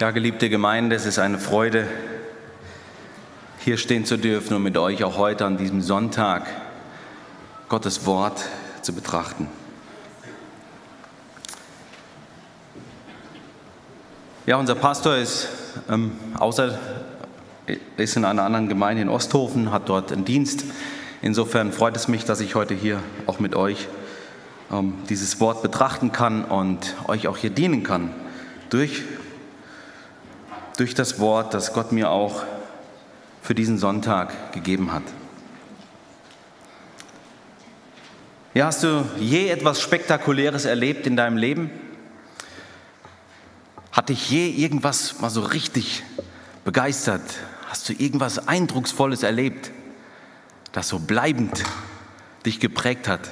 Ja, geliebte Gemeinde, es ist eine Freude, hier stehen zu dürfen und mit euch auch heute an diesem Sonntag Gottes Wort zu betrachten. Ja, unser Pastor ist, ähm, außer, ist in einer anderen Gemeinde in Osthofen, hat dort einen Dienst. Insofern freut es mich, dass ich heute hier auch mit euch ähm, dieses Wort betrachten kann und euch auch hier dienen kann durch durch das Wort, das Gott mir auch für diesen Sonntag gegeben hat. Ja, hast du je etwas Spektakuläres erlebt in deinem Leben? Hat dich je irgendwas mal so richtig begeistert? Hast du irgendwas Eindrucksvolles erlebt, das so bleibend dich geprägt hat?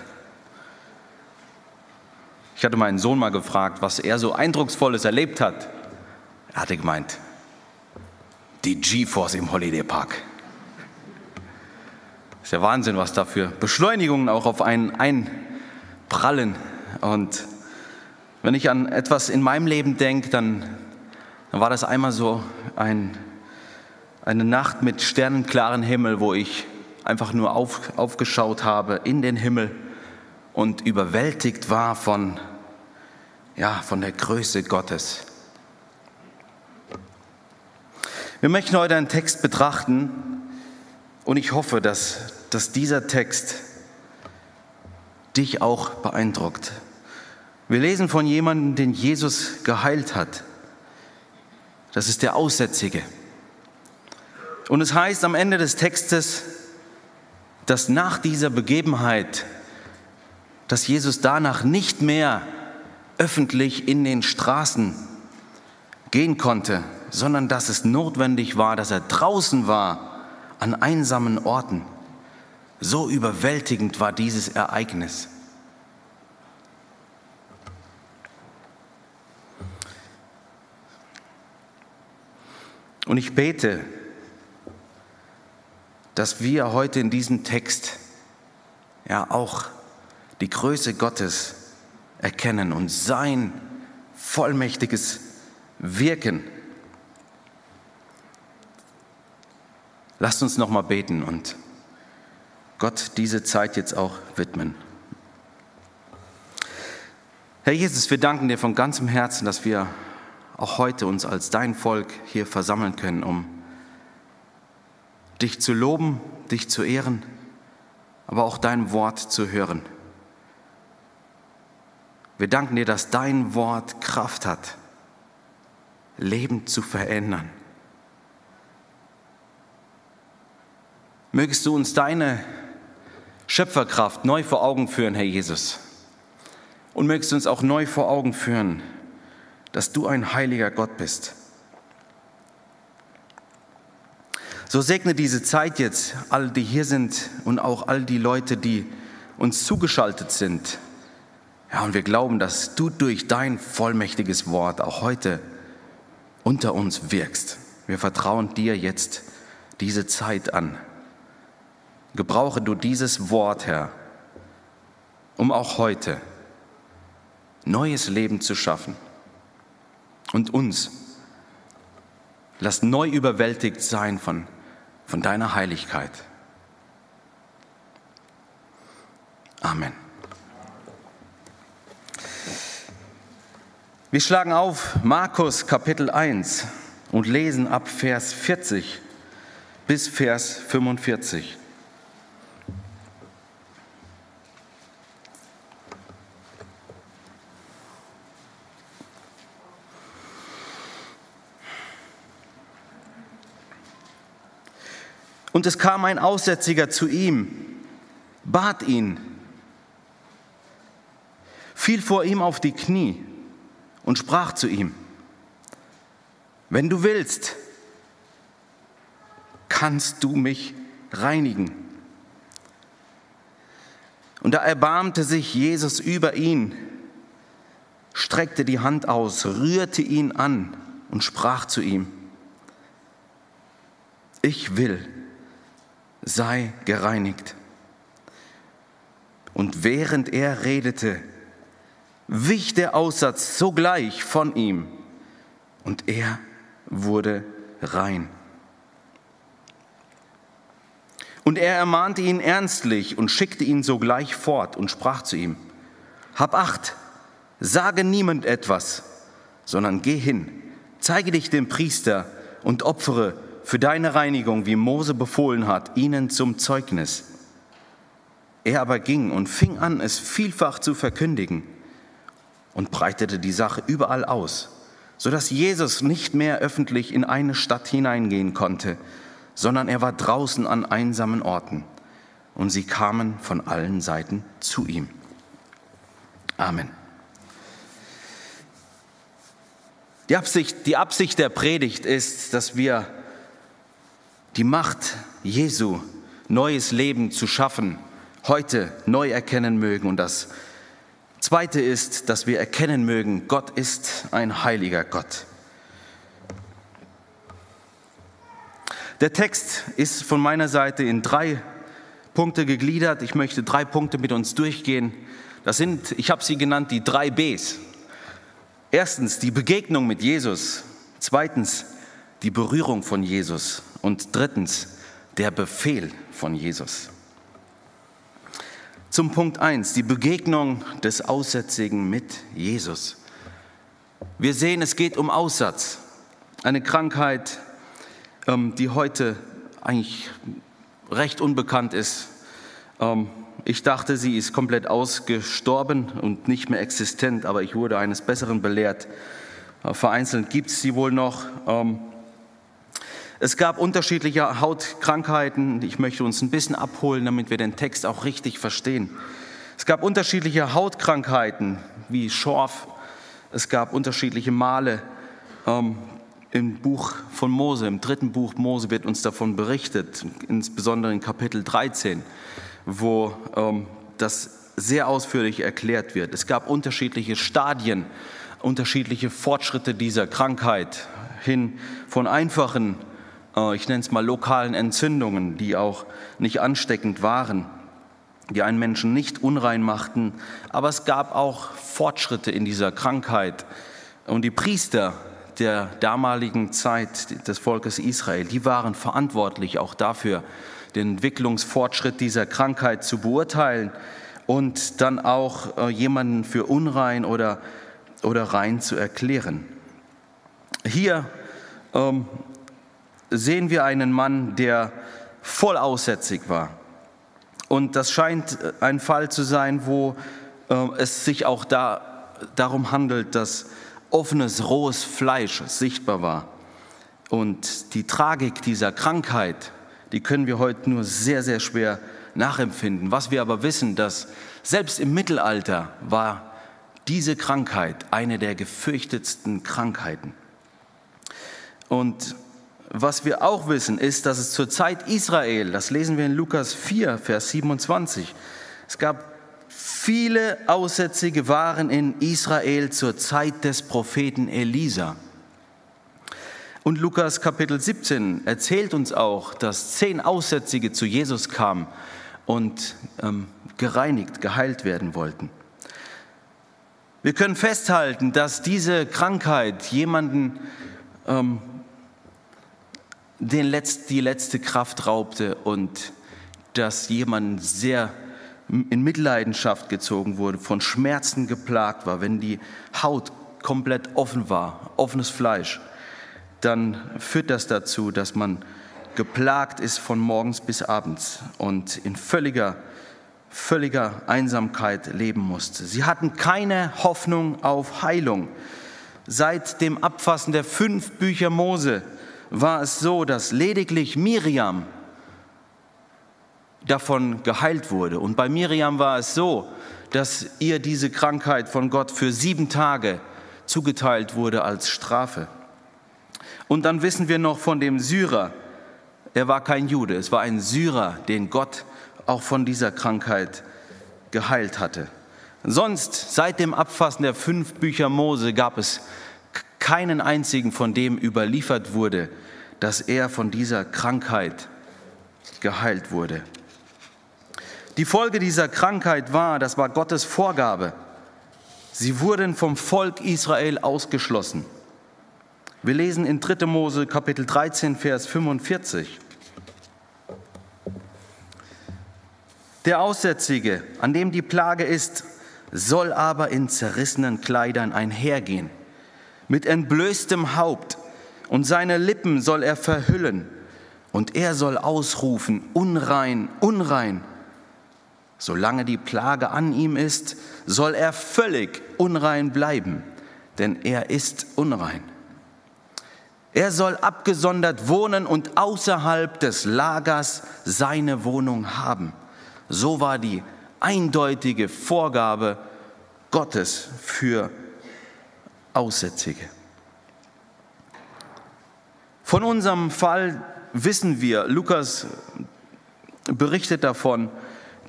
Ich hatte meinen Sohn mal gefragt, was er so Eindrucksvolles erlebt hat. Er hatte gemeint, die GeForce im Holiday Park. Ist ja Wahnsinn, was da für Beschleunigungen auch auf einen einprallen. Und wenn ich an etwas in meinem Leben denke, dann, dann war das einmal so ein, eine Nacht mit sternenklaren Himmel, wo ich einfach nur auf, aufgeschaut habe in den Himmel und überwältigt war von, ja, von der Größe Gottes. Wir möchten heute einen Text betrachten und ich hoffe, dass, dass dieser Text dich auch beeindruckt. Wir lesen von jemandem, den Jesus geheilt hat. Das ist der Aussätzige. Und es heißt am Ende des Textes, dass nach dieser Begebenheit, dass Jesus danach nicht mehr öffentlich in den Straßen gehen konnte, sondern dass es notwendig war, dass er draußen war, an einsamen Orten. So überwältigend war dieses Ereignis. Und ich bete, dass wir heute in diesem Text ja auch die Größe Gottes erkennen und sein vollmächtiges Wirken Lasst uns noch mal beten und Gott diese Zeit jetzt auch widmen. Herr Jesus, wir danken dir von ganzem Herzen, dass wir auch heute uns als dein Volk hier versammeln können, um dich zu loben, dich zu ehren, aber auch dein Wort zu hören. Wir danken dir, dass dein Wort Kraft hat, Leben zu verändern. Mögest du uns deine Schöpferkraft neu vor Augen führen, Herr Jesus. Und mögest du uns auch neu vor Augen führen, dass du ein heiliger Gott bist. So segne diese Zeit jetzt all die hier sind und auch all die Leute, die uns zugeschaltet sind. Ja, und wir glauben, dass du durch dein vollmächtiges Wort auch heute unter uns wirkst. Wir vertrauen dir jetzt diese Zeit an. Gebrauche du dieses Wort, Herr, um auch heute neues Leben zu schaffen und uns. Lass neu überwältigt sein von, von deiner Heiligkeit. Amen. Wir schlagen auf Markus Kapitel 1 und lesen ab Vers 40 bis Vers 45. Und es kam ein Aussätziger zu ihm, bat ihn, fiel vor ihm auf die Knie und sprach zu ihm, wenn du willst, kannst du mich reinigen. Und da erbarmte sich Jesus über ihn, streckte die Hand aus, rührte ihn an und sprach zu ihm, ich will, sei gereinigt. Und während er redete, wich der Aussatz sogleich von ihm und er wurde rein. Und er ermahnte ihn ernstlich und schickte ihn sogleich fort und sprach zu ihm, Hab acht, sage niemand etwas, sondern geh hin, zeige dich dem Priester und opfere für deine Reinigung, wie Mose befohlen hat, ihnen zum Zeugnis. Er aber ging und fing an, es vielfach zu verkündigen und breitete die Sache überall aus, sodass Jesus nicht mehr öffentlich in eine Stadt hineingehen konnte, sondern er war draußen an einsamen Orten und sie kamen von allen Seiten zu ihm. Amen. Die Absicht, die Absicht der Predigt ist, dass wir die Macht Jesu, neues Leben zu schaffen, heute neu erkennen mögen. Und das Zweite ist, dass wir erkennen mögen, Gott ist ein heiliger Gott. Der Text ist von meiner Seite in drei Punkte gegliedert. Ich möchte drei Punkte mit uns durchgehen. Das sind, ich habe sie genannt, die drei Bs. Erstens die Begegnung mit Jesus. Zweitens die Berührung von Jesus. Und drittens der Befehl von Jesus. Zum Punkt 1, die Begegnung des Aussätzigen mit Jesus. Wir sehen, es geht um Aussatz, eine Krankheit, ähm, die heute eigentlich recht unbekannt ist. Ähm, ich dachte, sie ist komplett ausgestorben und nicht mehr existent, aber ich wurde eines Besseren belehrt. Äh, vereinzelt gibt es sie wohl noch. Ähm, es gab unterschiedliche Hautkrankheiten. Ich möchte uns ein bisschen abholen, damit wir den Text auch richtig verstehen. Es gab unterschiedliche Hautkrankheiten wie Schorf. Es gab unterschiedliche Male. Im Buch von Mose, im dritten Buch Mose wird uns davon berichtet, insbesondere in Kapitel 13, wo ähm, das sehr ausführlich erklärt wird. Es gab unterschiedliche Stadien, unterschiedliche Fortschritte dieser Krankheit hin von einfachen, ich nenne es mal lokalen Entzündungen, die auch nicht ansteckend waren, die einen Menschen nicht unrein machten, aber es gab auch Fortschritte in dieser Krankheit. Und die Priester der damaligen Zeit des Volkes Israel, die waren verantwortlich auch dafür, den Entwicklungsfortschritt dieser Krankheit zu beurteilen und dann auch äh, jemanden für unrein oder, oder rein zu erklären. Hier ähm, sehen wir einen Mann, der voll aussätzig war. Und das scheint ein Fall zu sein, wo äh, es sich auch da, darum handelt, dass offenes, rohes Fleisch sichtbar war. Und die Tragik dieser Krankheit, die können wir heute nur sehr, sehr schwer nachempfinden. Was wir aber wissen, dass selbst im Mittelalter war diese Krankheit eine der gefürchtetsten Krankheiten. Und was wir auch wissen, ist, dass es zur Zeit Israel, das lesen wir in Lukas 4, Vers 27, es gab Viele Aussätzige waren in Israel zur Zeit des Propheten Elisa. Und Lukas Kapitel 17 erzählt uns auch, dass zehn Aussätzige zu Jesus kamen und ähm, gereinigt, geheilt werden wollten. Wir können festhalten, dass diese Krankheit jemanden ähm, den Letz-, die letzte Kraft raubte und dass jemanden sehr in Mitleidenschaft gezogen wurde, von Schmerzen geplagt war, wenn die Haut komplett offen war, offenes Fleisch, dann führt das dazu, dass man geplagt ist von morgens bis abends und in völliger, völliger Einsamkeit leben musste. Sie hatten keine Hoffnung auf Heilung. Seit dem Abfassen der fünf Bücher Mose war es so, dass lediglich Miriam davon geheilt wurde. Und bei Miriam war es so, dass ihr diese Krankheit von Gott für sieben Tage zugeteilt wurde als Strafe. Und dann wissen wir noch von dem Syrer, er war kein Jude, es war ein Syrer, den Gott auch von dieser Krankheit geheilt hatte. Sonst, seit dem Abfassen der fünf Bücher Mose, gab es keinen einzigen, von dem überliefert wurde, dass er von dieser Krankheit geheilt wurde. Die Folge dieser Krankheit war, das war Gottes Vorgabe, sie wurden vom Volk Israel ausgeschlossen. Wir lesen in 3. Mose Kapitel 13, Vers 45. Der Aussätzige, an dem die Plage ist, soll aber in zerrissenen Kleidern einhergehen, mit entblößtem Haupt, und seine Lippen soll er verhüllen, und er soll ausrufen, unrein, unrein. Solange die Plage an ihm ist, soll er völlig unrein bleiben, denn er ist unrein. Er soll abgesondert wohnen und außerhalb des Lagers seine Wohnung haben. So war die eindeutige Vorgabe Gottes für Aussätzige. Von unserem Fall wissen wir, Lukas berichtet davon,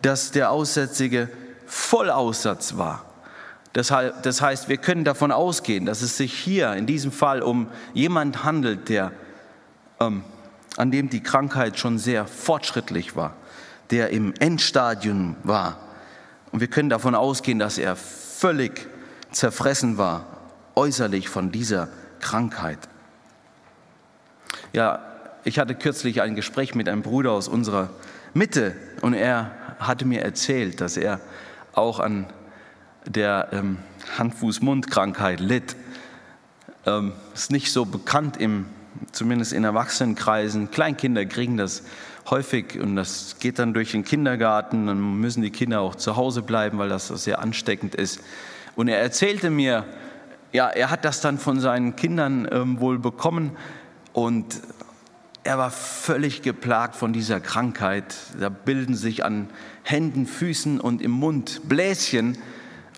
dass der Aussätzige Vollaussatz war. Das heißt, wir können davon ausgehen, dass es sich hier in diesem Fall um jemand handelt, der, ähm, an dem die Krankheit schon sehr fortschrittlich war, der im Endstadium war. Und wir können davon ausgehen, dass er völlig zerfressen war, äußerlich von dieser Krankheit. Ja, ich hatte kürzlich ein Gespräch mit einem Bruder aus unserer Mitte und er hatte mir erzählt, dass er auch an der ähm, Hand-Fuß-Mund-Krankheit litt. Ähm, ist nicht so bekannt, im, zumindest in Erwachsenenkreisen. Kleinkinder kriegen das häufig und das geht dann durch den Kindergarten. Dann müssen die Kinder auch zu Hause bleiben, weil das sehr ansteckend ist. Und er erzählte mir, ja, er hat das dann von seinen Kindern ähm, wohl bekommen und er war völlig geplagt von dieser Krankheit. Da bilden sich an Händen, Füßen und im Mund Bläschen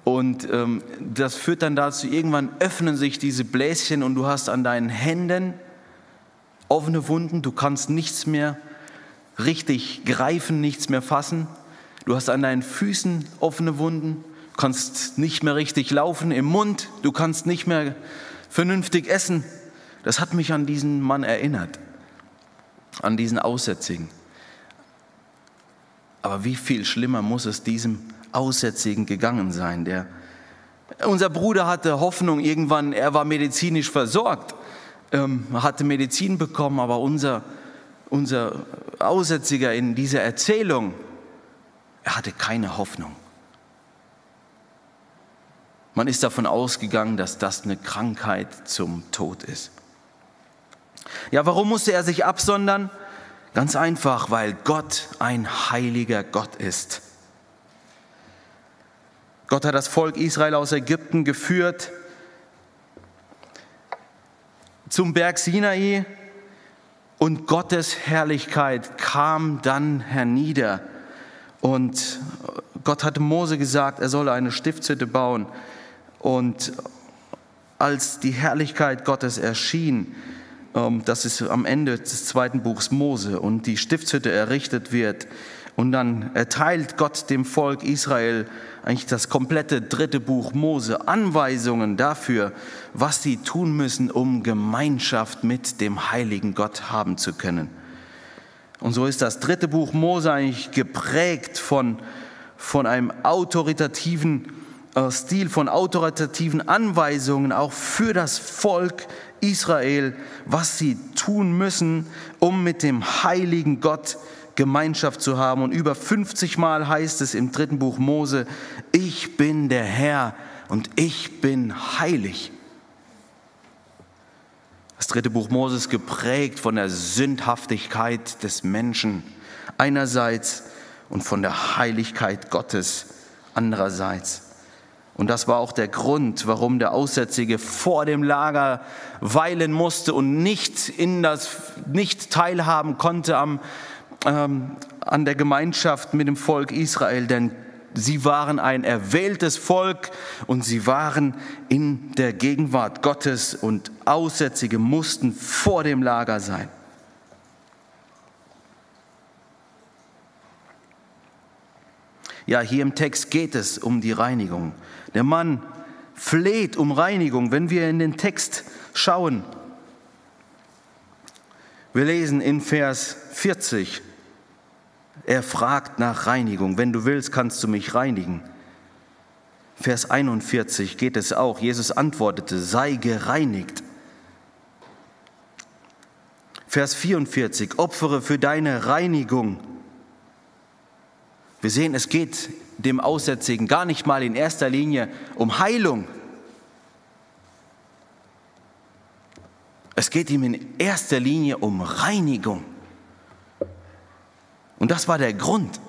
und ähm, das führt dann dazu, irgendwann öffnen sich diese Bläschen und du hast an deinen Händen offene Wunden, du kannst nichts mehr richtig greifen, nichts mehr fassen. Du hast an deinen Füßen offene Wunden, kannst nicht mehr richtig laufen, im Mund, du kannst nicht mehr vernünftig essen. Das hat mich an diesen Mann erinnert, an diesen Aussätzigen. Aber wie viel schlimmer muss es diesem Aussätzigen gegangen sein. Der, unser Bruder hatte Hoffnung irgendwann, er war medizinisch versorgt, ähm, hatte Medizin bekommen, aber unser, unser Aussätziger in dieser Erzählung, er hatte keine Hoffnung. Man ist davon ausgegangen, dass das eine Krankheit zum Tod ist. Ja, warum musste er sich absondern? Ganz einfach, weil Gott ein heiliger Gott ist. Gott hat das Volk Israel aus Ägypten geführt zum Berg Sinai und Gottes Herrlichkeit kam dann hernieder. Und Gott hatte Mose gesagt, er solle eine Stiftshütte bauen. Und als die Herrlichkeit Gottes erschien, ähm, das ist am Ende des zweiten Buchs Mose, und die Stiftshütte errichtet wird, und dann erteilt Gott dem Volk Israel eigentlich das komplette dritte Buch Mose Anweisungen dafür, was sie tun müssen, um Gemeinschaft mit dem heiligen Gott haben zu können. Und so ist das dritte Buch Mose eigentlich geprägt von, von einem autoritativen Stil, von autoritativen Anweisungen auch für das Volk Israel, was sie tun müssen, um mit dem heiligen Gott Gemeinschaft zu haben. Und über 50 Mal heißt es im dritten Buch Mose, ich bin der Herr und ich bin heilig. Das dritte Buch Mose ist geprägt von der Sündhaftigkeit des Menschen einerseits und von der Heiligkeit Gottes andererseits. Und das war auch der Grund, warum der Aussätzige vor dem Lager weilen musste und nicht in das, nicht teilhaben konnte am, ähm, an der Gemeinschaft mit dem Volk Israel, denn sie waren ein erwähltes Volk und sie waren in der Gegenwart Gottes und Aussätzige mussten vor dem Lager sein. Ja, hier im Text geht es um die Reinigung. Der Mann fleht um Reinigung. Wenn wir in den Text schauen, wir lesen in Vers 40, er fragt nach Reinigung. Wenn du willst, kannst du mich reinigen. Vers 41 geht es auch. Jesus antwortete, sei gereinigt. Vers 44, opfere für deine Reinigung. Wir sehen, es geht dem Aussätzigen gar nicht mal in erster Linie um Heilung. Es geht ihm in erster Linie um Reinigung. Und das war der Grund.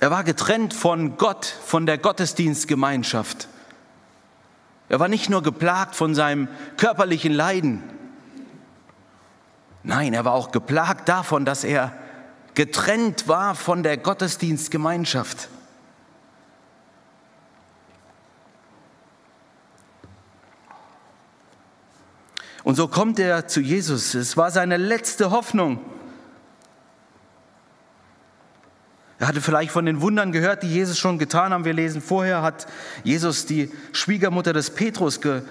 Er war getrennt von Gott, von der Gottesdienstgemeinschaft. Er war nicht nur geplagt von seinem körperlichen Leiden. Nein, er war auch geplagt davon, dass er getrennt war von der Gottesdienstgemeinschaft. Und so kommt er zu Jesus. Es war seine letzte Hoffnung. Er hatte vielleicht von den Wundern gehört, die Jesus schon getan haben. Wir lesen vorher, hat Jesus die Schwiegermutter des Petrus ge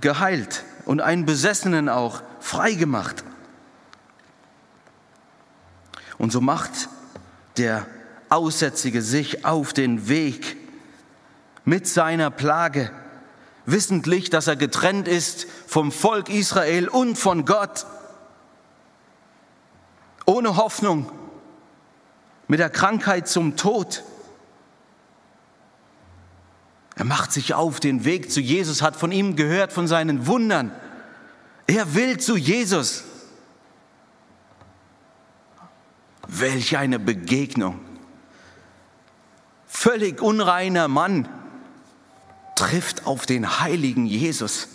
geheilt und einen Besessenen auch freigemacht. Und so macht der Aussätzige sich auf den Weg mit seiner Plage, wissentlich, dass er getrennt ist vom Volk Israel und von Gott, ohne Hoffnung mit der Krankheit zum Tod. Er macht sich auf den Weg zu Jesus, hat von ihm gehört, von seinen Wundern. Er will zu Jesus. Welch eine Begegnung. Völlig unreiner Mann trifft auf den heiligen Jesus.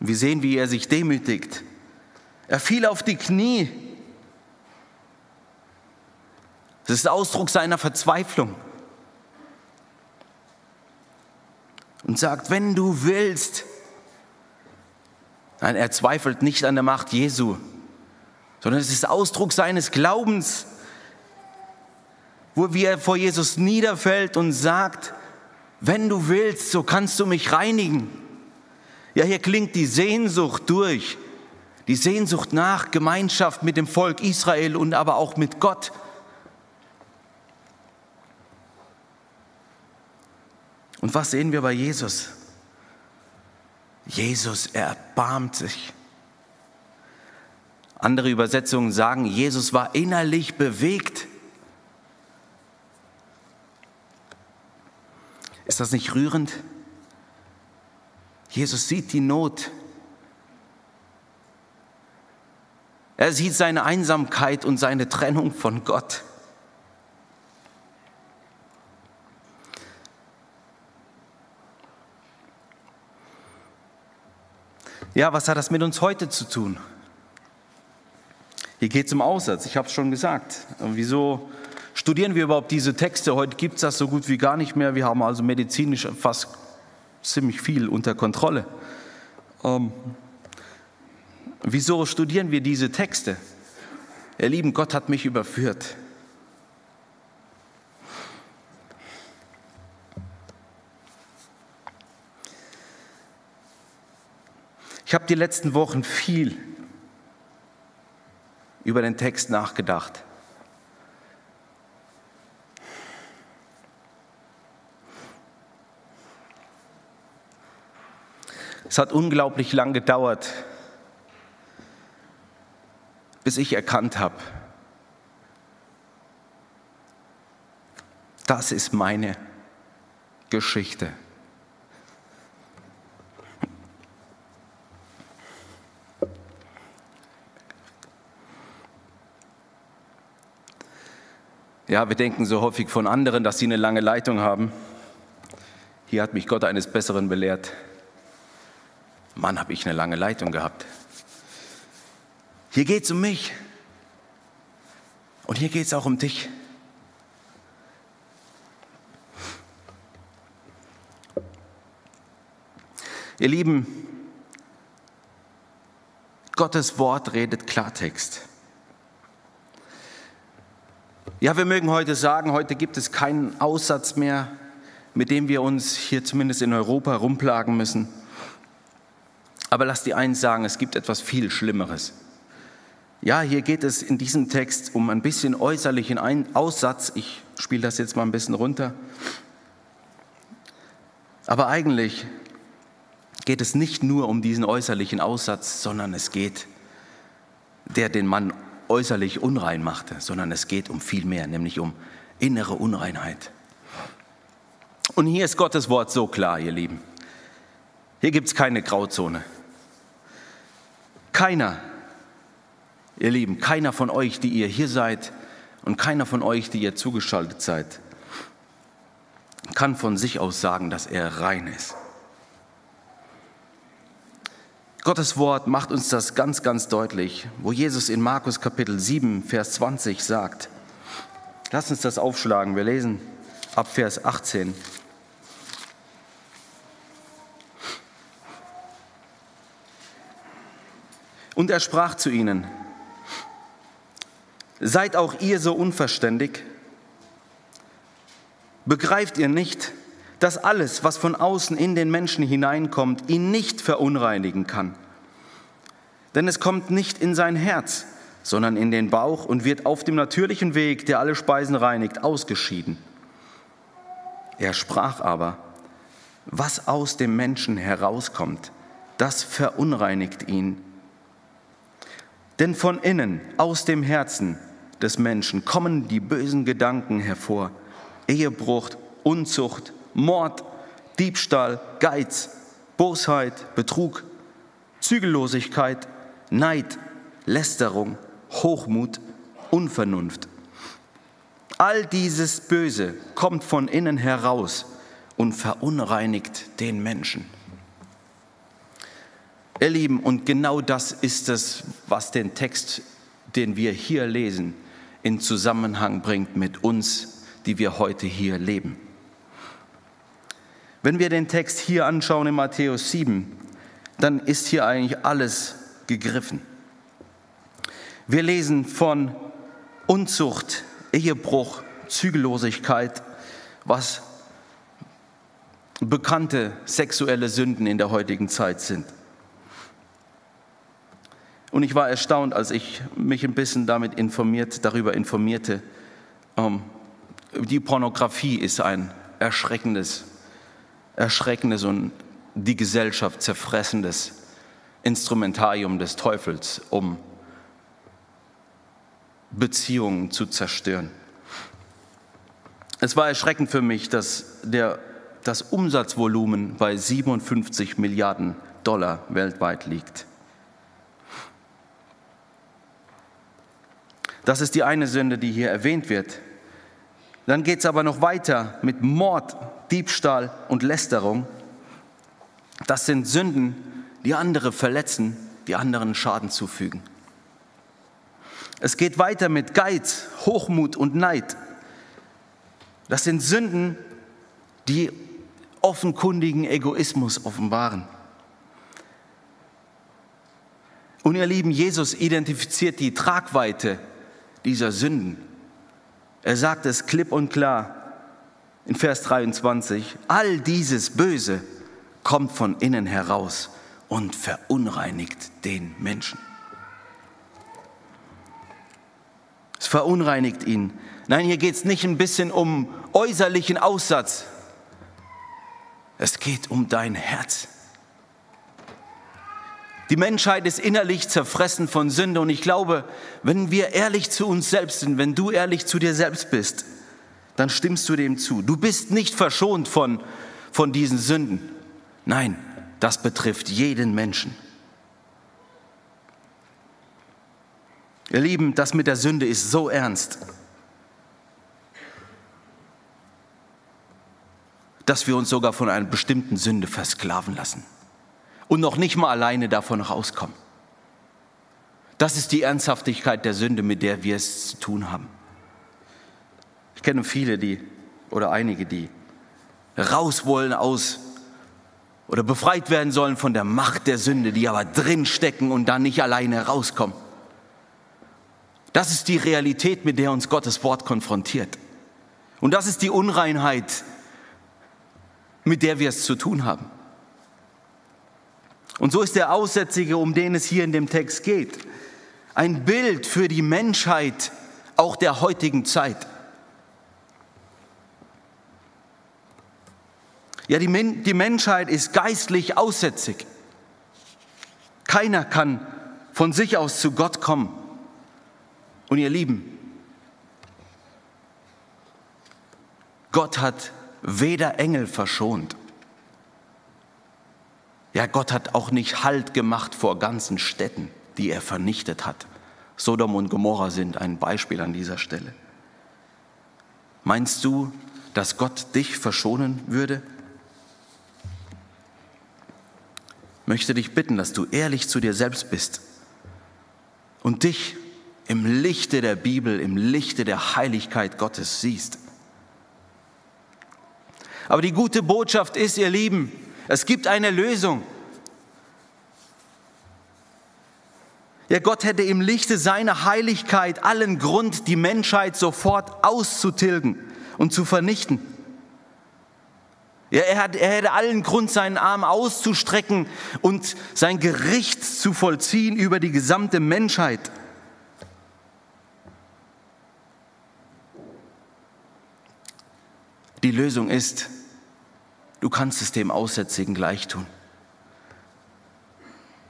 Wir sehen, wie er sich demütigt. Er fiel auf die Knie. Das ist Ausdruck seiner Verzweiflung. Und sagt, wenn du willst. Nein, er zweifelt nicht an der Macht Jesu, sondern es ist Ausdruck seines Glaubens, wo wie er vor Jesus niederfällt und sagt, wenn du willst, so kannst du mich reinigen. Ja, hier klingt die Sehnsucht durch, die Sehnsucht nach Gemeinschaft mit dem Volk Israel und aber auch mit Gott. Und was sehen wir bei Jesus? Jesus erbarmt sich. Andere Übersetzungen sagen, Jesus war innerlich bewegt. Ist das nicht rührend? Jesus sieht die Not. Er sieht seine Einsamkeit und seine Trennung von Gott. Ja, was hat das mit uns heute zu tun? Hier geht es um Aussatz, ich habe es schon gesagt. Wieso studieren wir überhaupt diese Texte? Heute gibt es das so gut wie gar nicht mehr. Wir haben also medizinisch fast ziemlich viel unter Kontrolle. Ähm, wieso studieren wir diese Texte? Ihr Lieben, Gott hat mich überführt. Ich habe die letzten Wochen viel über den Text nachgedacht. Es hat unglaublich lang gedauert, bis ich erkannt habe, das ist meine Geschichte. Ja, wir denken so häufig von anderen, dass sie eine lange Leitung haben. Hier hat mich Gott eines Besseren belehrt. Mann, habe ich eine lange Leitung gehabt. Hier geht es um mich. Und hier geht es auch um dich. Ihr Lieben, Gottes Wort redet Klartext. Ja, wir mögen heute sagen, heute gibt es keinen Aussatz mehr, mit dem wir uns hier zumindest in Europa rumplagen müssen. Aber lass die eins sagen, es gibt etwas viel Schlimmeres. Ja, hier geht es in diesem Text um ein bisschen äußerlichen Aussatz. Ich spiele das jetzt mal ein bisschen runter. Aber eigentlich geht es nicht nur um diesen äußerlichen Aussatz, sondern es geht, der den Mann äußerlich unrein machte, sondern es geht um viel mehr, nämlich um innere Unreinheit. Und hier ist Gottes Wort so klar, ihr Lieben. Hier gibt es keine Grauzone. Keiner, ihr Lieben, keiner von euch, die ihr hier seid und keiner von euch, die ihr zugeschaltet seid, kann von sich aus sagen, dass er rein ist. Gottes Wort macht uns das ganz, ganz deutlich, wo Jesus in Markus Kapitel 7, Vers 20 sagt. Lass uns das aufschlagen. Wir lesen ab Vers 18. Und er sprach zu ihnen, seid auch ihr so unverständig? Begreift ihr nicht, dass alles, was von außen in den Menschen hineinkommt, ihn nicht verunreinigen kann? Denn es kommt nicht in sein Herz, sondern in den Bauch und wird auf dem natürlichen Weg, der alle Speisen reinigt, ausgeschieden. Er sprach aber, was aus dem Menschen herauskommt, das verunreinigt ihn. Denn von innen, aus dem Herzen des Menschen kommen die bösen Gedanken hervor. Ehebruch, Unzucht, Mord, Diebstahl, Geiz, Bosheit, Betrug, Zügellosigkeit, Neid, Lästerung, Hochmut, Unvernunft. All dieses Böse kommt von innen heraus und verunreinigt den Menschen. Ihr Lieben, und genau das ist es, was den Text, den wir hier lesen, in Zusammenhang bringt mit uns, die wir heute hier leben. Wenn wir den Text hier anschauen in Matthäus 7, dann ist hier eigentlich alles gegriffen. Wir lesen von Unzucht, Ehebruch, Zügellosigkeit, was bekannte sexuelle Sünden in der heutigen Zeit sind. Und ich war erstaunt, als ich mich ein bisschen damit informiert, darüber informierte. Ähm, die Pornografie ist ein erschreckendes, erschreckendes und die Gesellschaft zerfressendes Instrumentarium des Teufels, um Beziehungen zu zerstören. Es war erschreckend für mich, dass der, das Umsatzvolumen bei 57 Milliarden Dollar weltweit liegt. Das ist die eine Sünde, die hier erwähnt wird. Dann geht es aber noch weiter mit Mord, Diebstahl und Lästerung. Das sind Sünden, die andere verletzen, die anderen Schaden zufügen. Es geht weiter mit Geiz, Hochmut und Neid. Das sind Sünden, die offenkundigen Egoismus offenbaren. Und ihr Lieben, Jesus identifiziert die Tragweite dieser Sünden. Er sagt es klipp und klar in Vers 23, all dieses Böse kommt von innen heraus und verunreinigt den Menschen. Es verunreinigt ihn. Nein, hier geht es nicht ein bisschen um äußerlichen Aussatz. Es geht um dein Herz. Die Menschheit ist innerlich zerfressen von Sünde und ich glaube, wenn wir ehrlich zu uns selbst sind, wenn du ehrlich zu dir selbst bist, dann stimmst du dem zu. Du bist nicht verschont von, von diesen Sünden. Nein, das betrifft jeden Menschen. Ihr Lieben, das mit der Sünde ist so ernst, dass wir uns sogar von einer bestimmten Sünde versklaven lassen und noch nicht mal alleine davon rauskommen. Das ist die Ernsthaftigkeit der Sünde, mit der wir es zu tun haben. Ich kenne viele, die oder einige, die raus wollen aus oder befreit werden sollen von der Macht der Sünde, die aber drin stecken und dann nicht alleine rauskommen. Das ist die Realität, mit der uns Gottes Wort konfrontiert. Und das ist die Unreinheit, mit der wir es zu tun haben. Und so ist der Aussätzige, um den es hier in dem Text geht, ein Bild für die Menschheit auch der heutigen Zeit. Ja, die, Men die Menschheit ist geistlich aussätzig. Keiner kann von sich aus zu Gott kommen. Und ihr Lieben, Gott hat weder Engel verschont. Ja, Gott hat auch nicht Halt gemacht vor ganzen Städten, die er vernichtet hat. Sodom und Gomorra sind ein Beispiel an dieser Stelle. Meinst du, dass Gott dich verschonen würde? Möchte dich bitten, dass du ehrlich zu dir selbst bist und dich im Lichte der Bibel, im Lichte der Heiligkeit Gottes siehst. Aber die gute Botschaft ist, ihr Lieben, es gibt eine Lösung. Ja, Gott hätte im Lichte seiner Heiligkeit allen Grund, die Menschheit sofort auszutilgen und zu vernichten. Ja, er, hat, er hätte allen Grund, seinen Arm auszustrecken und sein Gericht zu vollziehen über die gesamte Menschheit. Die Lösung ist, du kannst es dem Aussätzigen gleich tun.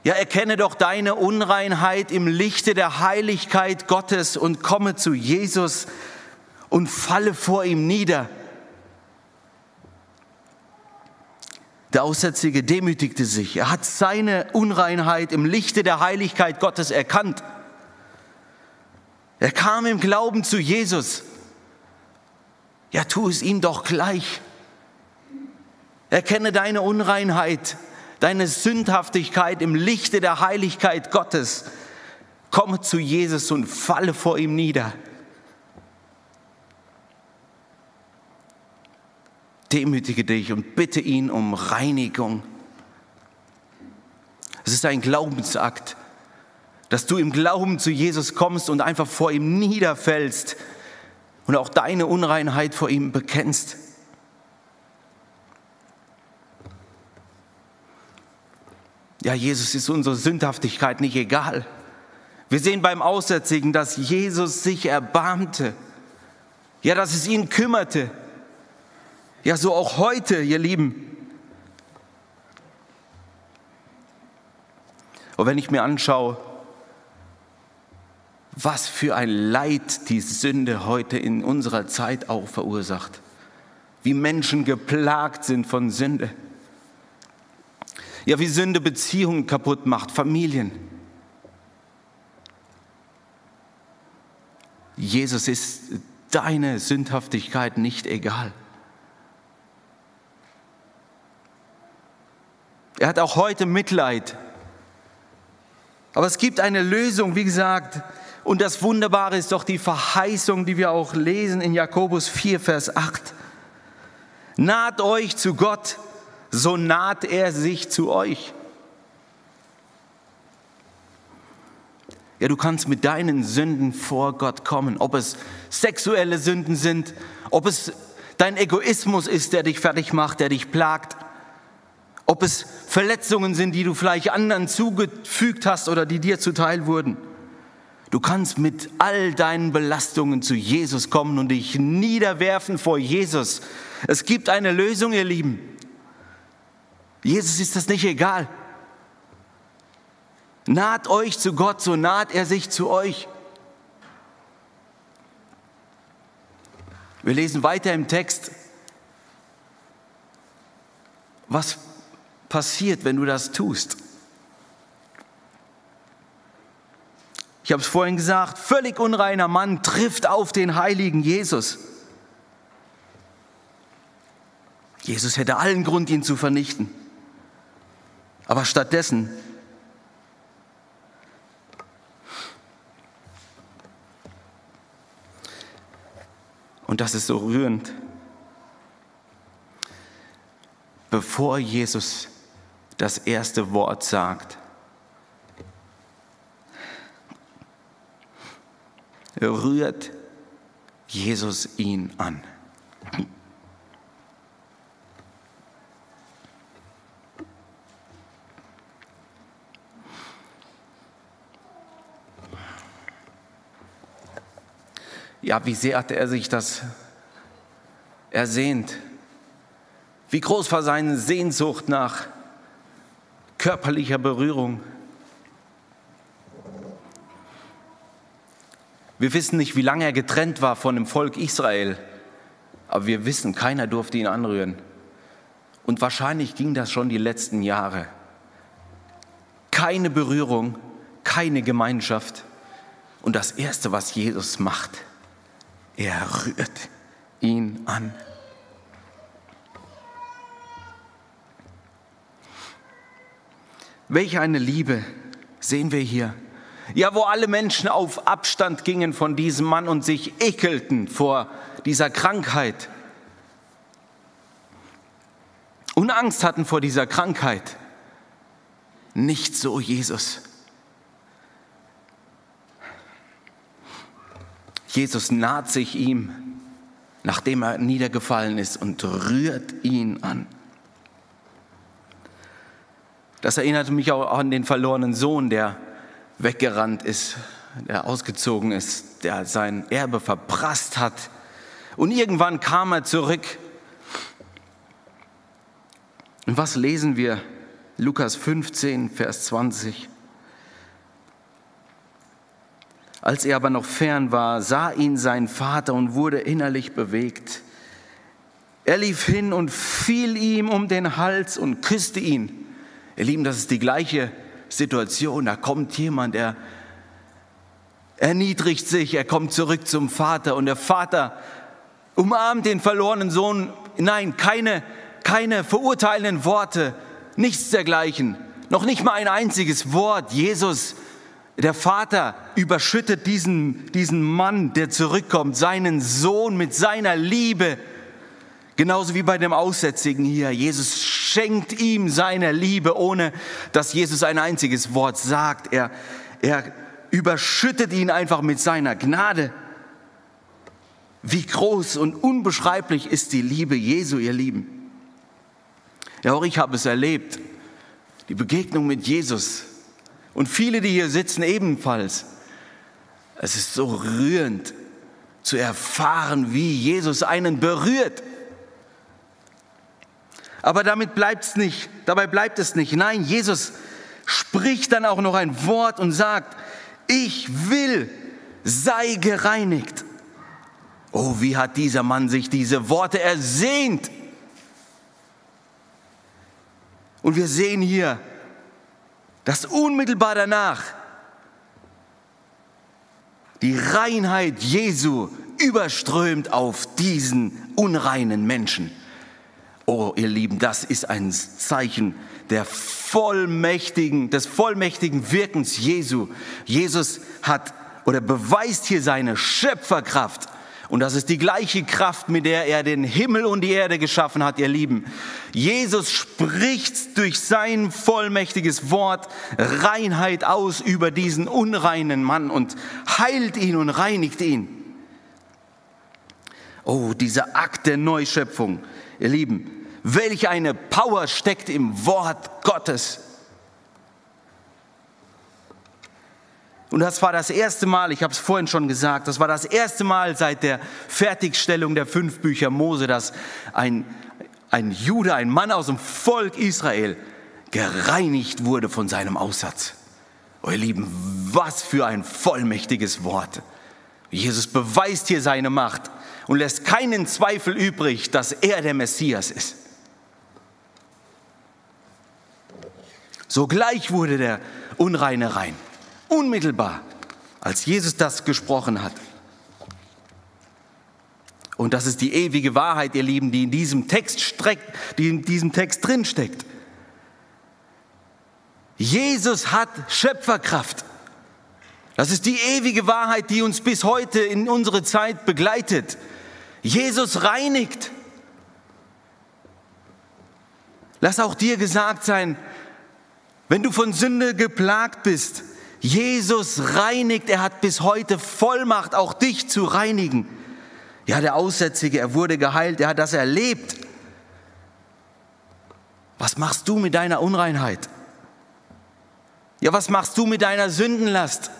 Ja, erkenne doch deine Unreinheit im Lichte der Heiligkeit Gottes und komme zu Jesus und falle vor ihm nieder. Der Aussätzige demütigte sich. Er hat seine Unreinheit im Lichte der Heiligkeit Gottes erkannt. Er kam im Glauben zu Jesus. Ja, tu es ihm doch gleich. Erkenne deine Unreinheit deine Sündhaftigkeit im Lichte der Heiligkeit Gottes. Komme zu Jesus und falle vor ihm nieder. Demütige dich und bitte ihn um Reinigung. Es ist ein Glaubensakt, dass du im Glauben zu Jesus kommst und einfach vor ihm niederfällst und auch deine Unreinheit vor ihm bekennst. Ja, Jesus ist unsere Sündhaftigkeit nicht egal. Wir sehen beim Aussätzigen, dass Jesus sich erbarmte. Ja, dass es ihn kümmerte. Ja, so auch heute, ihr Lieben. Und wenn ich mir anschaue, was für ein Leid die Sünde heute in unserer Zeit auch verursacht, wie Menschen geplagt sind von Sünde. Ja, wie Sünde Beziehungen kaputt macht, Familien. Jesus ist deine Sündhaftigkeit nicht egal. Er hat auch heute Mitleid. Aber es gibt eine Lösung, wie gesagt. Und das Wunderbare ist doch die Verheißung, die wir auch lesen in Jakobus 4, Vers 8. Naht euch zu Gott, so naht er sich zu euch. Ja, du kannst mit deinen Sünden vor Gott kommen, ob es sexuelle Sünden sind, ob es dein Egoismus ist, der dich fertig macht, der dich plagt, ob es Verletzungen sind, die du vielleicht anderen zugefügt hast oder die dir zuteil wurden. Du kannst mit all deinen Belastungen zu Jesus kommen und dich niederwerfen vor Jesus. Es gibt eine Lösung, ihr Lieben. Jesus ist das nicht egal. Naht euch zu Gott, so naht er sich zu euch. Wir lesen weiter im Text, was passiert, wenn du das tust. Ich habe es vorhin gesagt, völlig unreiner Mann trifft auf den heiligen Jesus. Jesus hätte allen Grund, ihn zu vernichten. Aber stattdessen Und das ist so rührend. Bevor Jesus das erste Wort sagt, rührt Jesus ihn an. ja, wie sehr hat er sich das ersehnt? Wie groß war seine Sehnsucht nach körperlicher Berührung. Wir wissen nicht, wie lange er getrennt war von dem Volk Israel, aber wir wissen, keiner durfte ihn anrühren. Und wahrscheinlich ging das schon die letzten Jahre. Keine Berührung, keine Gemeinschaft. Und das Erste, was Jesus macht, er rührt ihn an. Welch eine Liebe sehen wir hier. Ja, wo alle Menschen auf Abstand gingen von diesem Mann und sich ekelten vor dieser Krankheit und Angst hatten vor dieser Krankheit. Nicht so Jesus. Jesus naht sich ihm, nachdem er niedergefallen ist, und rührt ihn an. Das erinnerte mich auch an den verlorenen Sohn, der weggerannt ist, der ausgezogen ist, der sein Erbe verprasst hat. Und irgendwann kam er zurück. Und was lesen wir? Lukas 15, Vers 20. Als er aber noch fern war, sah ihn sein Vater und wurde innerlich bewegt. Er lief hin und fiel ihm um den Hals und küsste ihn. Ihr Lieben, das ist die gleiche Situation. Da kommt jemand, er erniedrigt sich, er kommt zurück zum Vater und der Vater umarmt den verlorenen Sohn. Nein, keine, keine verurteilenden Worte, nichts dergleichen. Noch nicht mal ein einziges Wort. Jesus, der Vater, überschüttet diesen, diesen Mann, der zurückkommt, seinen Sohn mit seiner Liebe Genauso wie bei dem Aussätzigen hier. Jesus schenkt ihm seine Liebe, ohne dass Jesus ein einziges Wort sagt. Er, er überschüttet ihn einfach mit seiner Gnade. Wie groß und unbeschreiblich ist die Liebe Jesu, ihr Lieben. Ja, auch ich habe es erlebt. Die Begegnung mit Jesus. Und viele, die hier sitzen, ebenfalls. Es ist so rührend zu erfahren, wie Jesus einen berührt aber damit bleibt es nicht, dabei bleibt es nicht. Nein, Jesus spricht dann auch noch ein Wort und sagt, ich will, sei gereinigt. Oh, wie hat dieser Mann sich diese Worte ersehnt. Und wir sehen hier, dass unmittelbar danach die Reinheit Jesu überströmt auf diesen unreinen Menschen. Oh, ihr Lieben, das ist ein Zeichen der vollmächtigen, des vollmächtigen Wirkens Jesu. Jesus hat oder beweist hier seine Schöpferkraft. Und das ist die gleiche Kraft, mit der er den Himmel und die Erde geschaffen hat, ihr Lieben. Jesus spricht durch sein vollmächtiges Wort Reinheit aus über diesen unreinen Mann und heilt ihn und reinigt ihn. Oh, dieser Akt der Neuschöpfung. Ihr Lieben, welch eine Power steckt im Wort Gottes. Und das war das erste Mal, ich habe es vorhin schon gesagt, das war das erste Mal seit der Fertigstellung der fünf Bücher Mose, dass ein, ein Jude, ein Mann aus dem Volk Israel gereinigt wurde von seinem Aussatz. Oh ihr Lieben, was für ein vollmächtiges Wort. Jesus beweist hier seine Macht und lässt keinen Zweifel übrig, dass er der Messias ist. Sogleich wurde der Unreine rein. Unmittelbar, als Jesus das gesprochen hat. Und das ist die ewige Wahrheit, ihr Lieben, die in diesem Text streckt, die in diesem Text drinsteckt. Jesus hat Schöpferkraft. Das ist die ewige Wahrheit, die uns bis heute in unsere Zeit begleitet. Jesus reinigt. Lass auch dir gesagt sein, wenn du von Sünde geplagt bist, Jesus reinigt, er hat bis heute Vollmacht, auch dich zu reinigen. Ja, der Aussätzige, er wurde geheilt, er hat das erlebt. Was machst du mit deiner Unreinheit? Ja, was machst du mit deiner Sündenlast?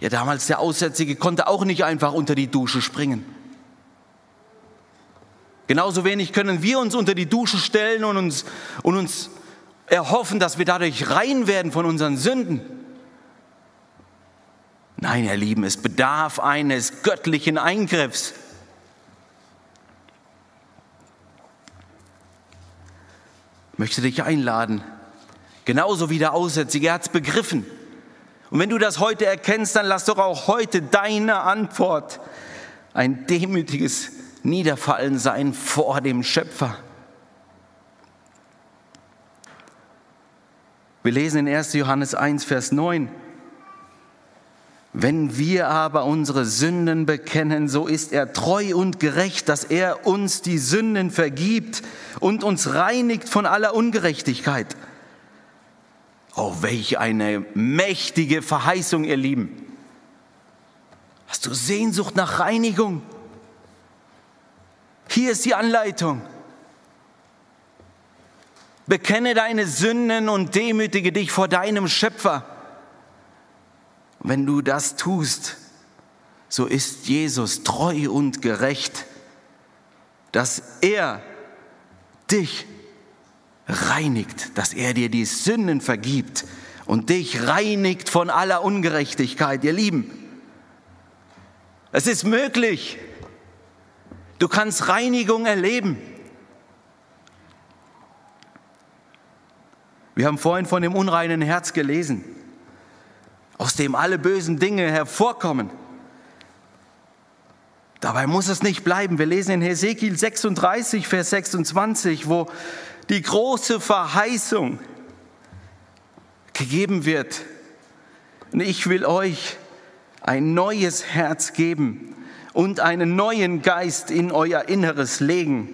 Ja, damals der Aussätzige konnte auch nicht einfach unter die Dusche springen. Genauso wenig können wir uns unter die Dusche stellen und uns, und uns erhoffen, dass wir dadurch rein werden von unseren Sünden. Nein, ihr Lieben, es bedarf eines göttlichen Eingriffs. Ich möchte dich einladen, genauso wie der Aussätzige, er hat es begriffen. Und wenn du das heute erkennst, dann lass doch auch heute deine Antwort ein demütiges Niederfallen sein vor dem Schöpfer. Wir lesen in 1. Johannes 1, Vers 9. Wenn wir aber unsere Sünden bekennen, so ist er treu und gerecht, dass er uns die Sünden vergibt und uns reinigt von aller Ungerechtigkeit. Oh, welch eine mächtige Verheißung, ihr Lieben. Hast du Sehnsucht nach Reinigung? Hier ist die Anleitung. Bekenne deine Sünden und demütige dich vor deinem Schöpfer. Wenn du das tust, so ist Jesus treu und gerecht, dass er dich reinigt, dass er dir die Sünden vergibt und dich reinigt von aller Ungerechtigkeit. Ihr Lieben, es ist möglich. Du kannst Reinigung erleben. Wir haben vorhin von dem unreinen Herz gelesen aus dem alle bösen Dinge hervorkommen. Dabei muss es nicht bleiben. Wir lesen in Hesekiel 36, Vers 26, wo die große Verheißung gegeben wird. Und ich will euch ein neues Herz geben und einen neuen Geist in euer Inneres legen.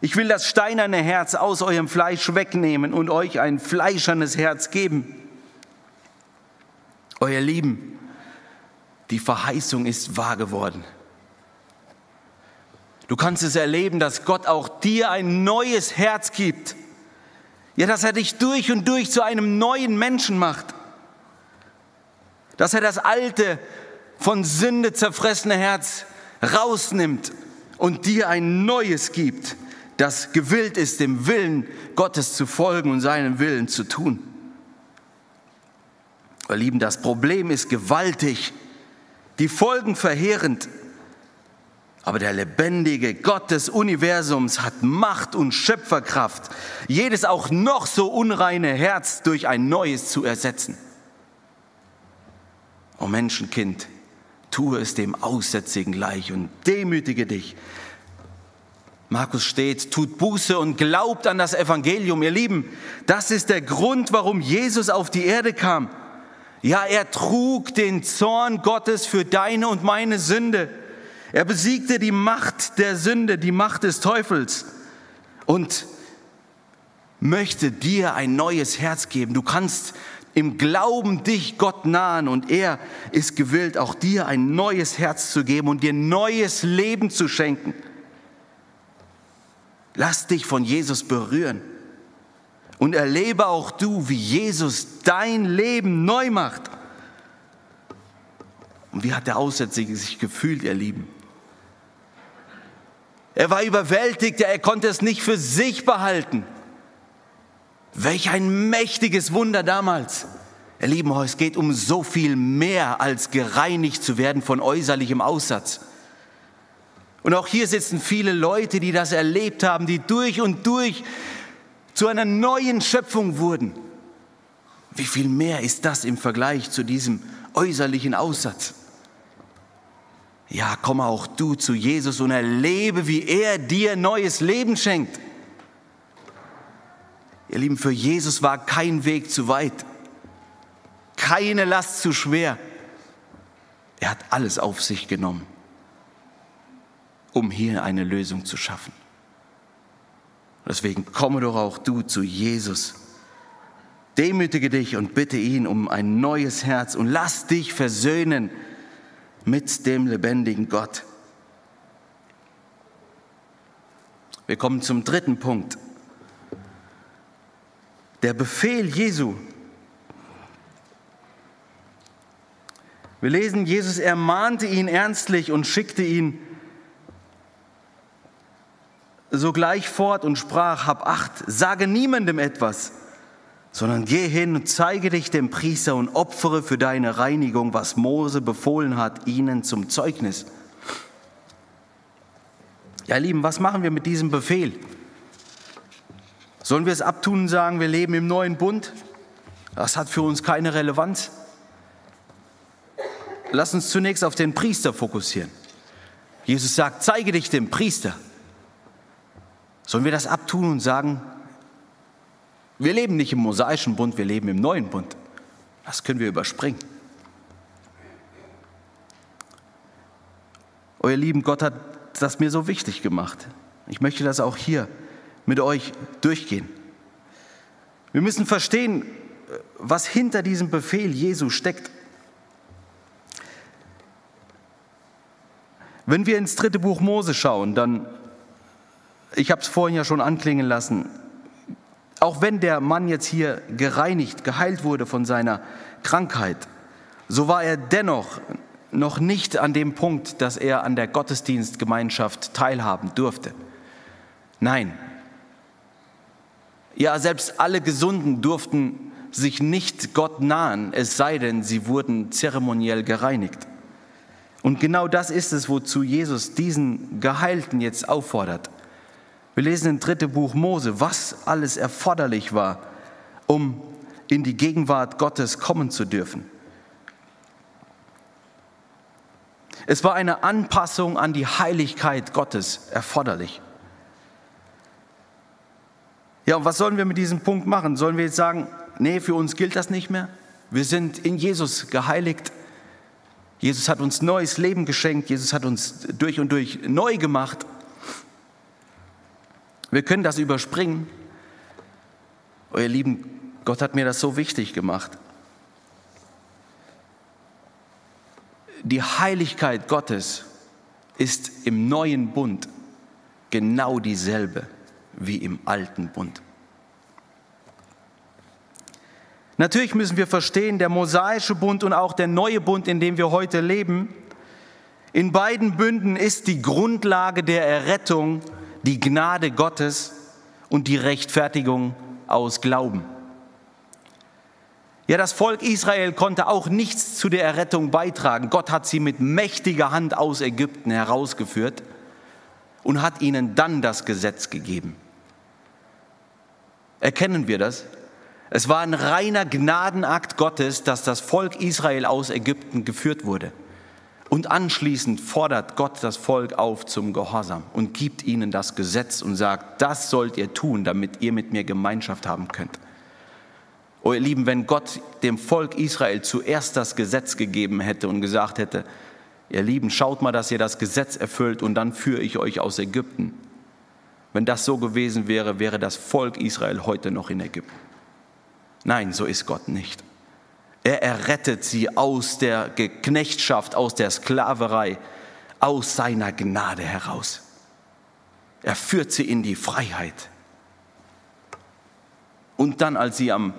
Ich will das steinerne Herz aus eurem Fleisch wegnehmen und euch ein fleischernes Herz geben. Euer Lieben, die Verheißung ist wahr geworden. Du kannst es erleben, dass Gott auch dir ein neues Herz gibt. Ja, dass er dich durch und durch zu einem neuen Menschen macht. Dass er das alte, von Sünde zerfressene Herz rausnimmt und dir ein neues gibt, das gewillt ist, dem Willen Gottes zu folgen und seinen Willen zu tun. Ihr Lieben, das Problem ist gewaltig, die Folgen verheerend. Aber der lebendige Gott des Universums hat Macht und Schöpferkraft, jedes auch noch so unreine Herz durch ein neues zu ersetzen. O Menschenkind, tue es dem Aussätzigen gleich und demütige dich. Markus steht, tut Buße und glaubt an das Evangelium. Ihr Lieben, das ist der Grund, warum Jesus auf die Erde kam. Ja, er trug den Zorn Gottes für deine und meine Sünde. Er besiegte die Macht der Sünde, die Macht des Teufels und möchte dir ein neues Herz geben. Du kannst im Glauben dich Gott nahen und er ist gewillt, auch dir ein neues Herz zu geben und dir neues Leben zu schenken. Lass dich von Jesus berühren und erlebe auch du, wie Jesus dein Leben neu macht. Und wie hat der Aussätzige sich gefühlt, ihr Lieben? Er war überwältigt, er konnte es nicht für sich behalten. Welch ein mächtiges Wunder damals. Ihr Lieben, es geht um so viel mehr als gereinigt zu werden von äußerlichem Aussatz. Und auch hier sitzen viele Leute, die das erlebt haben, die durch und durch zu einer neuen Schöpfung wurden. Wie viel mehr ist das im Vergleich zu diesem äußerlichen Aussatz? Ja, komm auch du zu Jesus und erlebe, wie er dir neues Leben schenkt. Ihr Lieben, für Jesus war kein Weg zu weit, keine Last zu schwer. Er hat alles auf sich genommen, um hier eine Lösung zu schaffen. Deswegen komme doch auch du zu Jesus. Demütige dich und bitte ihn um ein neues Herz und lass dich versöhnen mit dem lebendigen Gott. Wir kommen zum dritten Punkt. Der Befehl Jesu. Wir lesen, Jesus ermahnte ihn ernstlich und schickte ihn sogleich fort und sprach, hab acht, sage niemandem etwas, sondern geh hin und zeige dich dem Priester und opfere für deine Reinigung, was Mose befohlen hat, ihnen zum Zeugnis. Ja, Lieben, was machen wir mit diesem Befehl? Sollen wir es abtun und sagen, wir leben im neuen Bund? Das hat für uns keine Relevanz. Lass uns zunächst auf den Priester fokussieren. Jesus sagt, zeige dich dem Priester. Sollen wir das abtun und sagen, wir leben nicht im mosaischen Bund, wir leben im neuen Bund. Das können wir überspringen. Euer Lieben, Gott hat das mir so wichtig gemacht. Ich möchte das auch hier mit euch durchgehen. Wir müssen verstehen, was hinter diesem Befehl Jesu steckt. Wenn wir ins dritte Buch Mose schauen, dann, ich habe es vorhin ja schon anklingen lassen, auch wenn der Mann jetzt hier gereinigt, geheilt wurde von seiner Krankheit, so war er dennoch noch nicht an dem Punkt, dass er an der Gottesdienstgemeinschaft teilhaben durfte. Nein. Ja, selbst alle Gesunden durften sich nicht Gott nahen, es sei denn, sie wurden zeremoniell gereinigt. Und genau das ist es, wozu Jesus diesen Geheilten jetzt auffordert. Wir lesen im dritten Buch Mose, was alles erforderlich war, um in die Gegenwart Gottes kommen zu dürfen. Es war eine Anpassung an die Heiligkeit Gottes erforderlich. Ja, und was sollen wir mit diesem Punkt machen? Sollen wir jetzt sagen, nee, für uns gilt das nicht mehr? Wir sind in Jesus geheiligt. Jesus hat uns neues Leben geschenkt. Jesus hat uns durch und durch neu gemacht. Wir können das überspringen. Oh, ihr Lieben, Gott hat mir das so wichtig gemacht. Die Heiligkeit Gottes ist im neuen Bund genau dieselbe wie im alten Bund. Natürlich müssen wir verstehen, der mosaische Bund und auch der neue Bund, in dem wir heute leben, in beiden Bünden ist die Grundlage der Errettung die Gnade Gottes und die Rechtfertigung aus Glauben. Ja, das Volk Israel konnte auch nichts zu der Errettung beitragen. Gott hat sie mit mächtiger Hand aus Ägypten herausgeführt und hat ihnen dann das Gesetz gegeben. Erkennen wir das? Es war ein reiner Gnadenakt Gottes, dass das Volk Israel aus Ägypten geführt wurde. Und anschließend fordert Gott das Volk auf zum Gehorsam und gibt ihnen das Gesetz und sagt, das sollt ihr tun, damit ihr mit mir Gemeinschaft haben könnt. Oh ihr Lieben, wenn Gott dem Volk Israel zuerst das Gesetz gegeben hätte und gesagt hätte, ihr Lieben, schaut mal, dass ihr das Gesetz erfüllt und dann führe ich euch aus Ägypten. Wenn das so gewesen wäre, wäre das Volk Israel heute noch in Ägypten. Nein, so ist Gott nicht. Er errettet sie aus der Knechtschaft, aus der Sklaverei, aus seiner Gnade heraus. Er führt sie in die Freiheit. Und dann, als sie am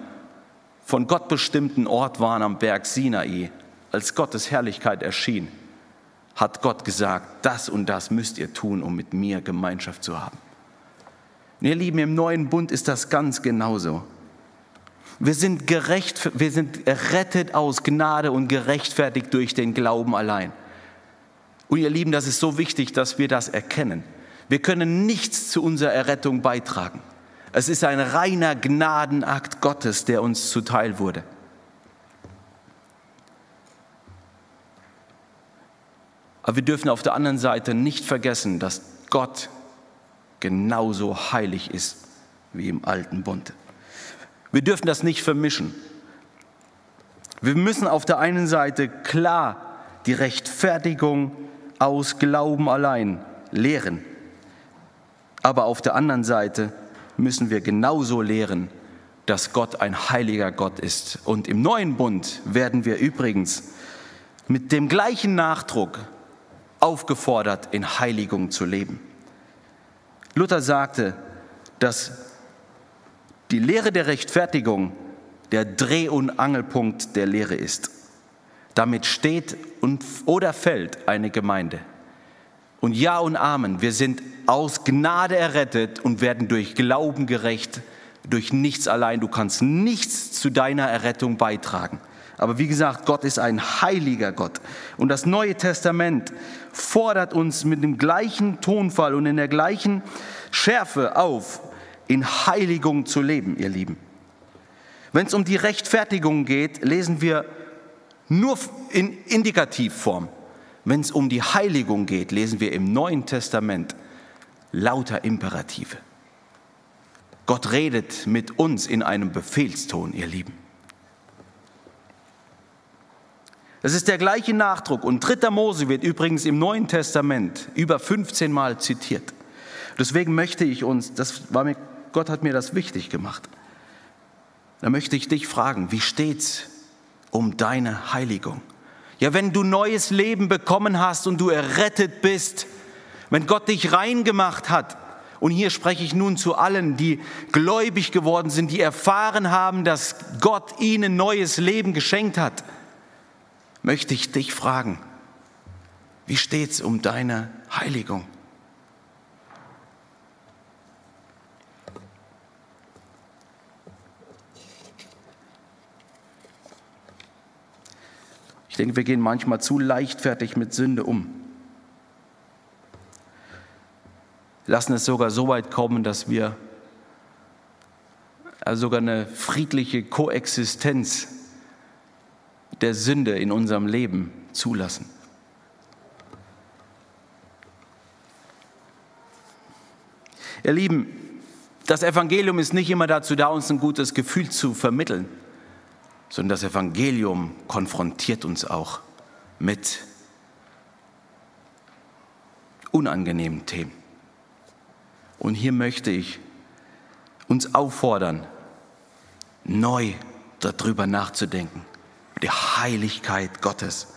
von Gott bestimmten Ort waren, am Berg Sinai, als Gottes Herrlichkeit erschien, hat Gott gesagt, das und das müsst ihr tun, um mit mir Gemeinschaft zu haben. Und ihr Lieben, im neuen Bund ist das ganz genauso. Wir sind gerecht, wir sind errettet aus Gnade und gerechtfertigt durch den Glauben allein. Und ihr Lieben, das ist so wichtig, dass wir das erkennen. Wir können nichts zu unserer Errettung beitragen. Es ist ein reiner Gnadenakt Gottes, der uns zuteil wurde. Aber wir dürfen auf der anderen Seite nicht vergessen, dass Gott genauso heilig ist wie im alten Bund. Wir dürfen das nicht vermischen. Wir müssen auf der einen Seite klar die Rechtfertigung aus Glauben allein lehren. Aber auf der anderen Seite müssen wir genauso lehren, dass Gott ein heiliger Gott ist. Und im neuen Bund werden wir übrigens mit dem gleichen Nachdruck aufgefordert, in Heiligung zu leben. Luther sagte, dass die Lehre der Rechtfertigung der Dreh- und Angelpunkt der Lehre ist. Damit steht und, oder fällt eine Gemeinde. Und ja und Amen, wir sind aus Gnade errettet und werden durch Glauben gerecht, durch nichts allein. Du kannst nichts zu deiner Errettung beitragen. Aber wie gesagt, Gott ist ein heiliger Gott. Und das Neue Testament fordert uns mit dem gleichen Tonfall und in der gleichen Schärfe auf, in Heiligung zu leben, ihr Lieben. Wenn es um die Rechtfertigung geht, lesen wir nur in Indikativform. Wenn es um die Heiligung geht, lesen wir im Neuen Testament lauter Imperative. Gott redet mit uns in einem Befehlston, ihr Lieben. Das ist der gleiche Nachdruck. Und 3. Mose wird übrigens im Neuen Testament über 15 Mal zitiert. Deswegen möchte ich uns, das war mir, Gott hat mir das wichtig gemacht. Da möchte ich dich fragen, wie steht's um deine Heiligung? Ja, wenn du neues Leben bekommen hast und du errettet bist, wenn Gott dich rein gemacht hat, und hier spreche ich nun zu allen, die gläubig geworden sind, die erfahren haben, dass Gott ihnen neues Leben geschenkt hat, möchte ich dich fragen, wie steht's um deine Heiligung? Ich denke, wir gehen manchmal zu leichtfertig mit Sünde um. Lassen es sogar so weit kommen, dass wir also sogar eine friedliche Koexistenz der Sünde in unserem Leben zulassen. Ihr Lieben, das Evangelium ist nicht immer dazu da, uns ein gutes Gefühl zu vermitteln, sondern das Evangelium konfrontiert uns auch mit unangenehmen Themen. Und hier möchte ich uns auffordern, neu darüber nachzudenken die Heiligkeit Gottes.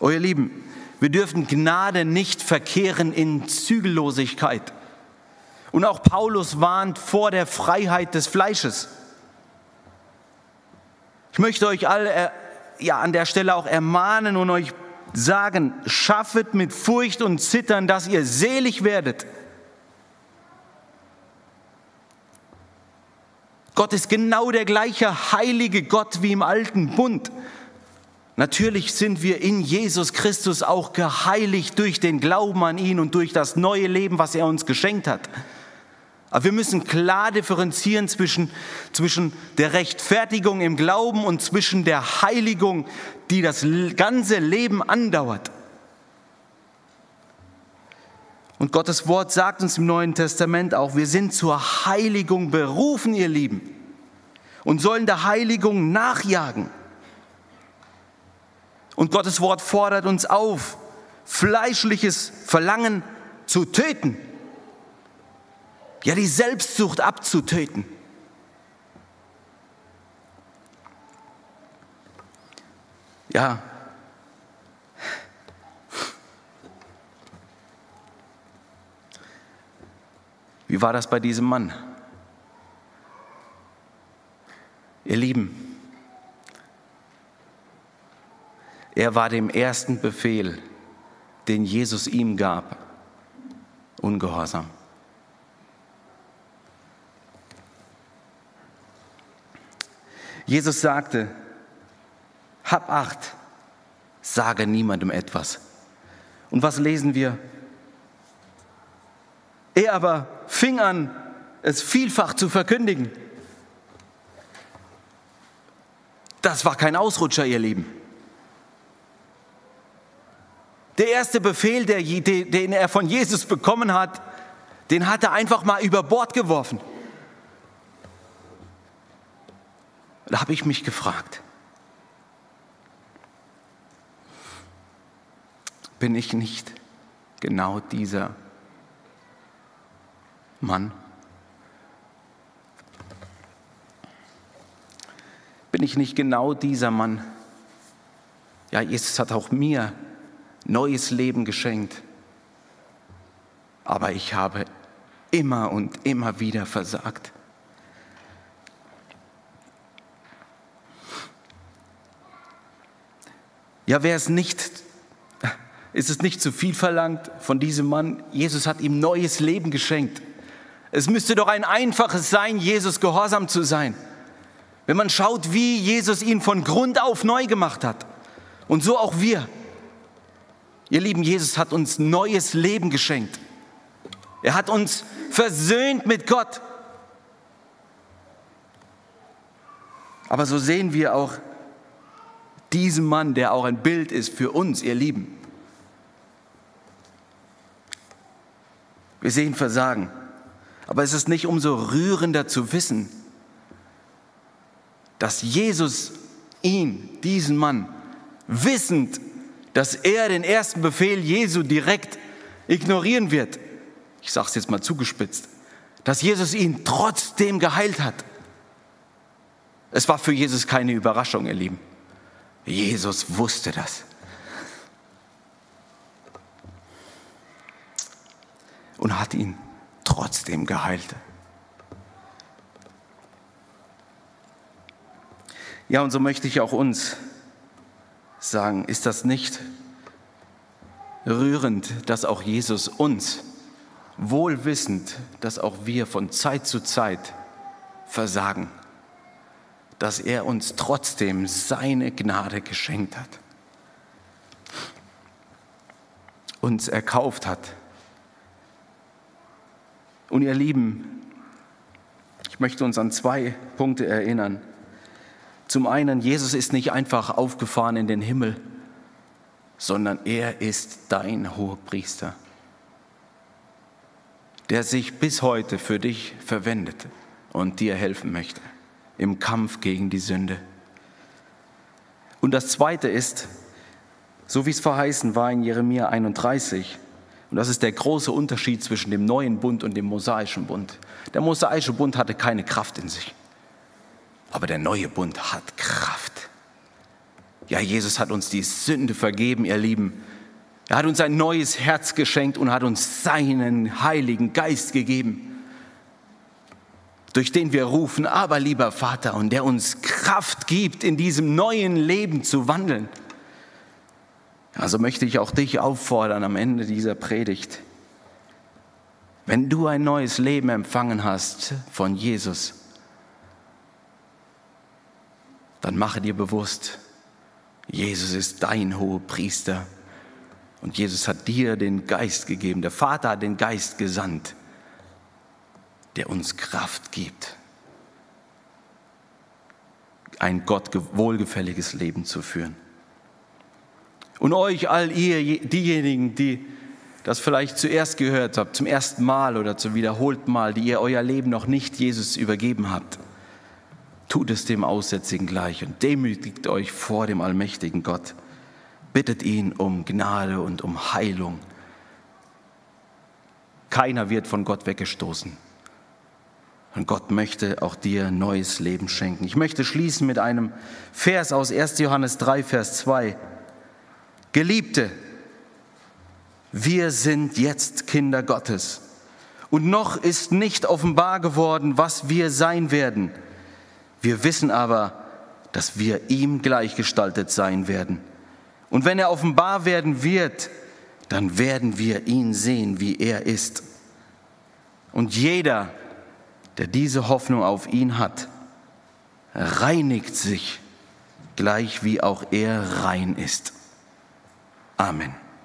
Oh ihr Lieben, wir dürfen Gnade nicht verkehren in Zügellosigkeit. Und auch Paulus warnt vor der Freiheit des Fleisches. Ich möchte euch alle äh, ja, an der Stelle auch ermahnen und euch sagen, schaffet mit Furcht und Zittern, dass ihr selig werdet. Gott ist genau der gleiche heilige Gott wie im alten Bund. Natürlich sind wir in Jesus Christus auch geheiligt durch den Glauben an ihn und durch das neue Leben, was er uns geschenkt hat. Aber wir müssen klar differenzieren zwischen, zwischen der Rechtfertigung im Glauben und zwischen der Heiligung, die das ganze Leben andauert. Und Gottes Wort sagt uns im Neuen Testament auch, wir sind zur Heiligung berufen, ihr Lieben, und sollen der Heiligung nachjagen. Und Gottes Wort fordert uns auf, fleischliches Verlangen zu töten. Ja, die Selbstsucht abzutöten. Ja. Wie war das bei diesem Mann? Ihr Lieben, Er war dem ersten Befehl, den Jesus ihm gab, ungehorsam. Jesus sagte, hab acht, sage niemandem etwas. Und was lesen wir? Er aber fing an, es vielfach zu verkündigen. Das war kein Ausrutscher, ihr Lieben. Der erste Befehl, den er von Jesus bekommen hat, den hat er einfach mal über Bord geworfen. Da habe ich mich gefragt, bin ich nicht genau dieser Mann? Bin ich nicht genau dieser Mann? Ja, Jesus hat auch mir neues Leben geschenkt. Aber ich habe immer und immer wieder versagt. Ja, wer es nicht, Ist es nicht zu viel verlangt von diesem Mann? Jesus hat ihm neues Leben geschenkt. Es müsste doch ein einfaches sein, Jesus gehorsam zu sein. Wenn man schaut, wie Jesus ihn von Grund auf neu gemacht hat. Und so auch wir. Ihr lieben, Jesus hat uns neues Leben geschenkt. Er hat uns versöhnt mit Gott. Aber so sehen wir auch diesen Mann, der auch ein Bild ist für uns, ihr Lieben. Wir sehen Versagen. Aber es ist nicht umso rührender zu wissen, dass Jesus ihn, diesen Mann, wissend, dass er den ersten Befehl Jesu direkt ignorieren wird, ich sage es jetzt mal zugespitzt, dass Jesus ihn trotzdem geheilt hat. Es war für Jesus keine Überraschung, ihr Lieben. Jesus wusste das. Und hat ihn trotzdem geheilt. Ja, und so möchte ich auch uns sagen, ist das nicht rührend, dass auch Jesus uns, wohl wissend, dass auch wir von Zeit zu Zeit versagen, dass er uns trotzdem seine Gnade geschenkt hat, uns erkauft hat. Und ihr Lieben, ich möchte uns an zwei Punkte erinnern. Zum einen, Jesus ist nicht einfach aufgefahren in den Himmel, sondern er ist dein Hohepriester, der sich bis heute für dich verwendet und dir helfen möchte im Kampf gegen die Sünde. Und das Zweite ist, so wie es verheißen war in Jeremia 31, und das ist der große Unterschied zwischen dem neuen Bund und dem mosaischen Bund. Der mosaische Bund hatte keine Kraft in sich. Aber der neue Bund hat Kraft. Ja, Jesus hat uns die Sünde vergeben, ihr Lieben. Er hat uns ein neues Herz geschenkt und hat uns seinen Heiligen Geist gegeben, durch den wir rufen, aber lieber Vater, und der uns Kraft gibt, in diesem neuen Leben zu wandeln. Also möchte ich auch dich auffordern am Ende dieser Predigt, wenn du ein neues Leben empfangen hast von Jesus, dann mache dir bewusst, Jesus ist dein hoher Priester und Jesus hat dir den Geist gegeben. Der Vater hat den Geist gesandt, der uns Kraft gibt, ein Gott wohlgefälliges Leben zu führen. Und euch all ihr, diejenigen, die das vielleicht zuerst gehört habt, zum ersten Mal oder zum wiederholten Mal, die ihr euer Leben noch nicht Jesus übergeben habt, Tut es dem Aussätzigen gleich und demütigt euch vor dem allmächtigen Gott. Bittet ihn um Gnade und um Heilung. Keiner wird von Gott weggestoßen. Und Gott möchte auch dir neues Leben schenken. Ich möchte schließen mit einem Vers aus 1. Johannes 3, Vers 2. Geliebte, wir sind jetzt Kinder Gottes. Und noch ist nicht offenbar geworden, was wir sein werden. Wir wissen aber, dass wir ihm gleichgestaltet sein werden. Und wenn er offenbar werden wird, dann werden wir ihn sehen, wie er ist. Und jeder, der diese Hoffnung auf ihn hat, reinigt sich, gleich wie auch er rein ist. Amen.